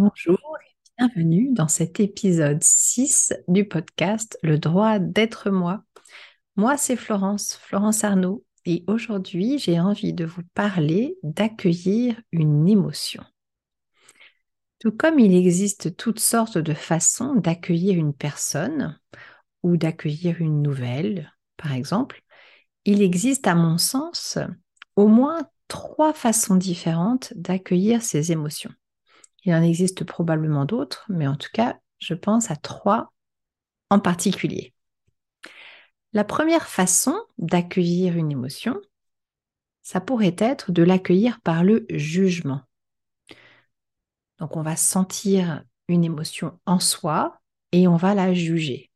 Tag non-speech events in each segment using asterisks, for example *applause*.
Bonjour et bienvenue dans cet épisode 6 du podcast Le droit d'être moi. Moi, c'est Florence, Florence Arnaud, et aujourd'hui, j'ai envie de vous parler d'accueillir une émotion. Tout comme il existe toutes sortes de façons d'accueillir une personne ou d'accueillir une nouvelle, par exemple, il existe à mon sens au moins trois façons différentes d'accueillir ces émotions. Il en existe probablement d'autres, mais en tout cas, je pense à trois en particulier. La première façon d'accueillir une émotion, ça pourrait être de l'accueillir par le jugement. Donc on va sentir une émotion en soi et on va la juger.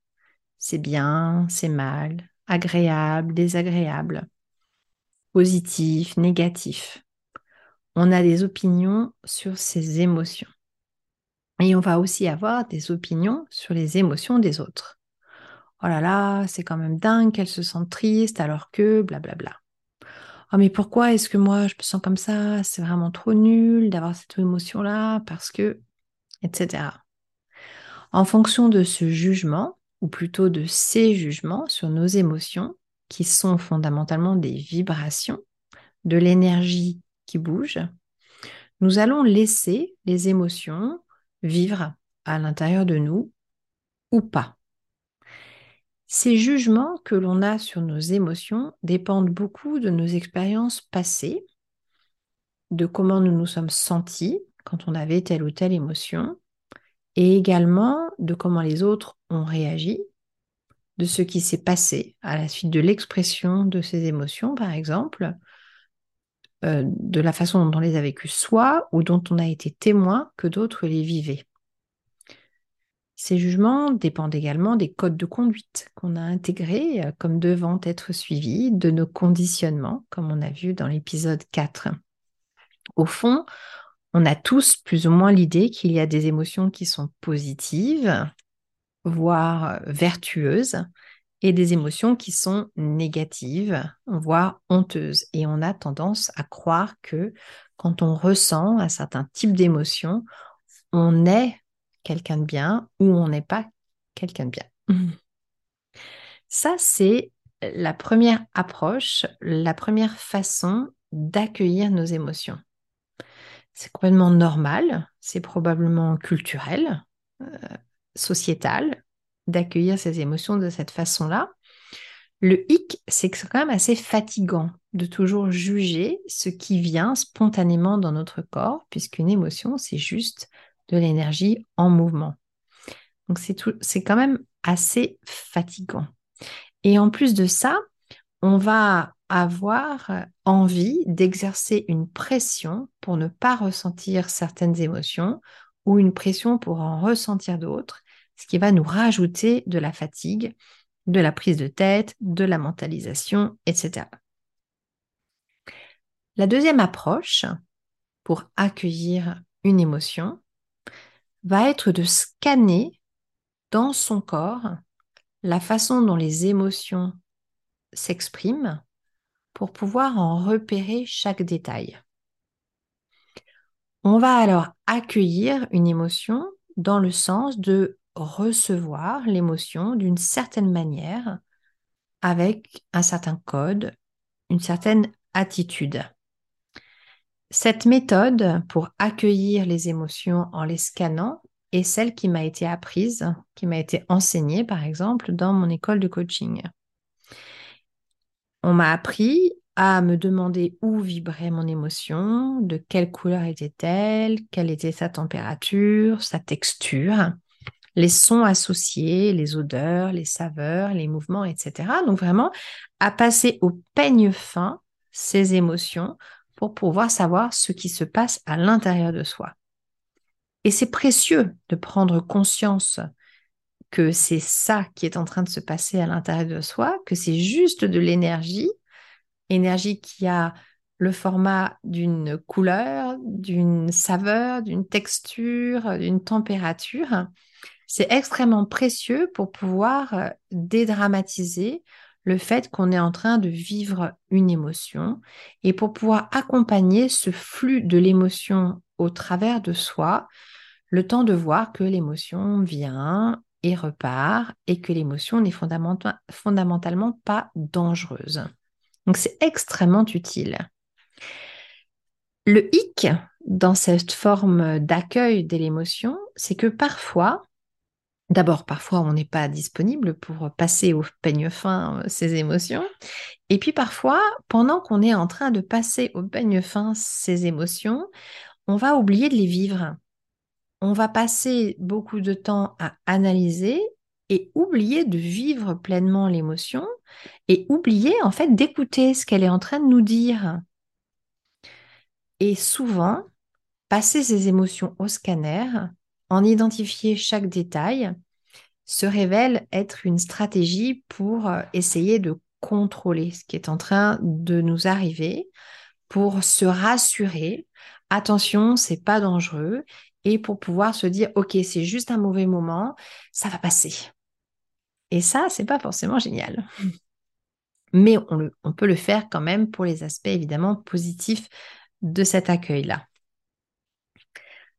C'est bien, c'est mal, agréable, désagréable, positif, négatif on a des opinions sur ces émotions. Et on va aussi avoir des opinions sur les émotions des autres. Oh là là, c'est quand même dingue qu'elle se sente triste alors que blablabla. Oh mais pourquoi est-ce que moi je me sens comme ça? C'est vraiment trop nul d'avoir cette émotion-là parce que, etc. En fonction de ce jugement, ou plutôt de ces jugements sur nos émotions, qui sont fondamentalement des vibrations, de l'énergie qui bouge, nous allons laisser les émotions vivre à l'intérieur de nous ou pas. Ces jugements que l'on a sur nos émotions dépendent beaucoup de nos expériences passées, de comment nous nous sommes sentis quand on avait telle ou telle émotion, et également de comment les autres ont réagi, de ce qui s'est passé à la suite de l'expression de ces émotions, par exemple, euh, de la façon dont on les a vécues soi ou dont on a été témoin que d'autres les vivaient. Ces jugements dépendent également des codes de conduite qu'on a intégrés euh, comme devant être suivis, de nos conditionnements, comme on a vu dans l'épisode 4. Au fond, on a tous plus ou moins l'idée qu'il y a des émotions qui sont positives, voire vertueuses, et des émotions qui sont négatives, voire honteuses. Et on a tendance à croire que quand on ressent un certain type d'émotion, on est quelqu'un de bien ou on n'est pas quelqu'un de bien. *laughs* Ça, c'est la première approche, la première façon d'accueillir nos émotions. C'est complètement normal, c'est probablement culturel, euh, sociétal, d'accueillir ces émotions de cette façon-là. Le hic, c'est que c'est quand même assez fatigant de toujours juger ce qui vient spontanément dans notre corps, puisqu'une émotion, c'est juste de l'énergie en mouvement. Donc c'est quand même assez fatigant. Et en plus de ça, on va avoir envie d'exercer une pression pour ne pas ressentir certaines émotions ou une pression pour en ressentir d'autres ce qui va nous rajouter de la fatigue, de la prise de tête, de la mentalisation, etc. La deuxième approche pour accueillir une émotion va être de scanner dans son corps la façon dont les émotions s'expriment pour pouvoir en repérer chaque détail. On va alors accueillir une émotion dans le sens de recevoir l'émotion d'une certaine manière, avec un certain code, une certaine attitude. Cette méthode pour accueillir les émotions en les scannant est celle qui m'a été apprise, qui m'a été enseignée par exemple dans mon école de coaching. On m'a appris à me demander où vibrait mon émotion, de quelle couleur était-elle, quelle était sa température, sa texture les sons associés, les odeurs, les saveurs, les mouvements, etc. Donc vraiment, à passer au peigne fin ces émotions pour pouvoir savoir ce qui se passe à l'intérieur de soi. Et c'est précieux de prendre conscience que c'est ça qui est en train de se passer à l'intérieur de soi, que c'est juste de l'énergie, énergie qui a le format d'une couleur, d'une saveur, d'une texture, d'une température, c'est extrêmement précieux pour pouvoir euh, dédramatiser le fait qu'on est en train de vivre une émotion et pour pouvoir accompagner ce flux de l'émotion au travers de soi, Le temps de voir que l'émotion vient et repart et que l'émotion n'est fondamentalement pas dangereuse. Donc c'est extrêmement utile. Le hic dans cette forme d'accueil de l'émotion, c'est que parfois, d'abord parfois on n'est pas disponible pour passer au peigne fin ces émotions, et puis parfois, pendant qu'on est en train de passer au peigne fin ces émotions, on va oublier de les vivre. On va passer beaucoup de temps à analyser et oublier de vivre pleinement l'émotion et oublier en fait d'écouter ce qu'elle est en train de nous dire. Et souvent, passer ces émotions au scanner, en identifier chaque détail, se révèle être une stratégie pour euh, essayer de contrôler ce qui est en train de nous arriver, pour se rassurer, attention, c'est pas dangereux, et pour pouvoir se dire, ok, c'est juste un mauvais moment, ça va passer. Et ça, c'est pas forcément génial. Mais on, on, peut le faire quand même pour les aspects évidemment positifs de cet accueil-là.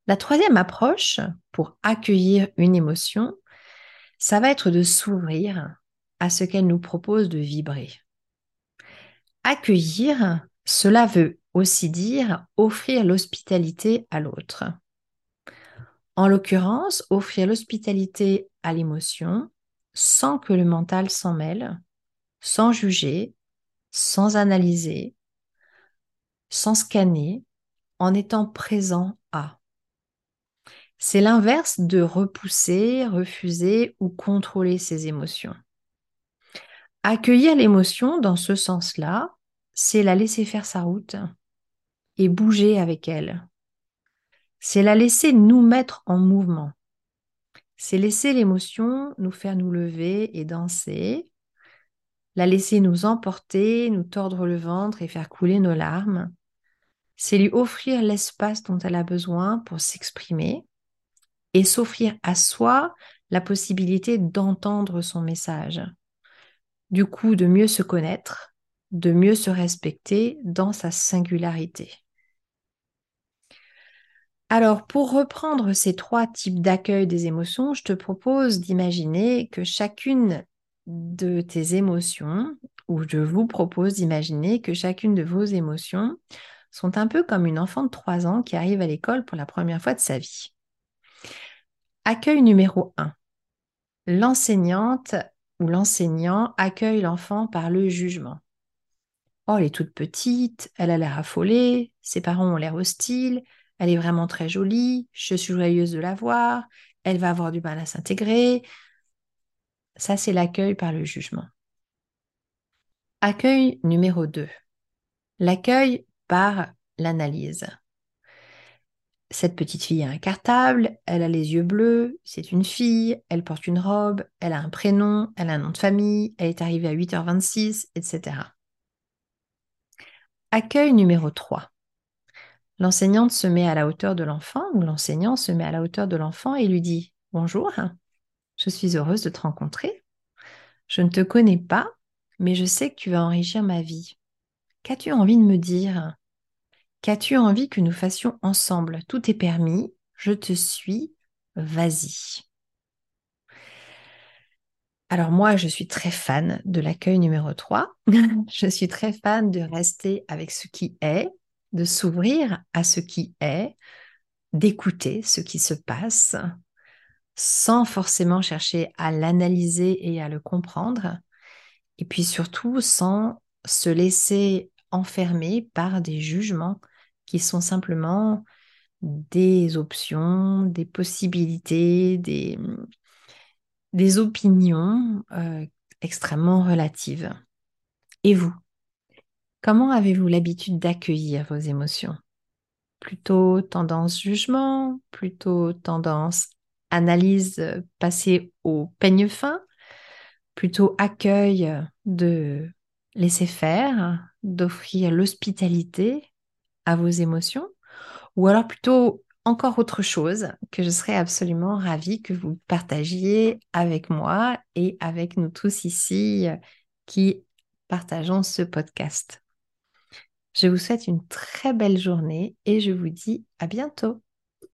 La troisième approche pour accueillir une émotion, ça va être de s'ouvrir à ce qu'elle nous propose de vibrer. Accueillir, cela veut aussi dire offrir l'hospitalité à l'autre. En l'occurrence, offrir l'hospitalité à l'émotion sans que le mental s'en mêle, sans juger, sans analyser, sans scanner, en étant présent. C'est l'inverse de repousser, refuser ou contrôler ses émotions. Accueillir l'émotion dans ce sens-là, c'est la laisser faire sa route et bouger avec elle. C'est la laisser nous mettre en mouvement. C'est laisser l'émotion nous faire nous lever et danser, la laisser nous emporter, nous tordre le ventre et faire couler nos larmes. C'est lui offrir l'espace dont elle a besoin pour s'exprimer et s'offrir à soi la possibilité d'entendre son message. Du coup, de mieux se connaître, de mieux se respecter dans sa singularité. Alors, pour reprendre ces trois types d'accueil des émotions, je te propose d'imaginer que chacune de tes émotions, ou je vous propose d'imaginer que chacune de vos émotions sont un peu comme une enfant de 3 ans qui arrive à l'école pour la première fois de sa vie. Accueil numéro 1. L'enseignante ou l'enseignant accueille l'enfant par le jugement. Oh, elle est toute petite, elle a l'air affolée, ses parents ont l'air hostiles, elle est vraiment très jolie, je suis joyeuse de la voir, elle va avoir du mal à s'intégrer. Ça, c'est l'accueil par le jugement. Accueil numéro 2. L'accueil par l'analyse cette petite fille a un cartable, elle a les yeux bleus, c'est une fille, elle porte une robe, elle a un prénom, elle a un nom de famille, elle est arrivée à 8h26, etc. Accueil numéro 3. L'enseignante se met à la hauteur de l'enfant ou l'enseignant se met à la hauteur de l'enfant et lui dit Bonjour, je suis heureuse de te rencontrer. Je ne te connais pas, mais je sais que tu vas enrichir ma vie. Qu'as-tu envie de me dire? Qu'as-tu envie que nous fassions ensemble? Tout est permis, je te suis, vas-y. Alors moi, je suis très fan de l'accueil numéro 3. *laughs* je suis très fan de rester avec ce qui est, de s'ouvrir à ce qui est, d'écouter ce qui se passe, sans forcément chercher à l'analyser et à le comprendre, et puis surtout sans se laisser enfermer par des jugements qui sont simplement des options, des possibilités, des, des opinions euh, extrêmement relatives. Et vous Comment avez-vous l'habitude d'accueillir vos émotions? Plutôt tendance jugement, plutôt tendance analyse euh, passée au peigne fin, plutôt accueil de laisser faire, d'offrir l'hospitalité? À vos émotions, ou alors plutôt encore autre chose que je serais absolument ravie que vous partagiez avec moi et avec nous tous ici qui partageons ce podcast. Je vous souhaite une très belle journée et je vous dis à bientôt.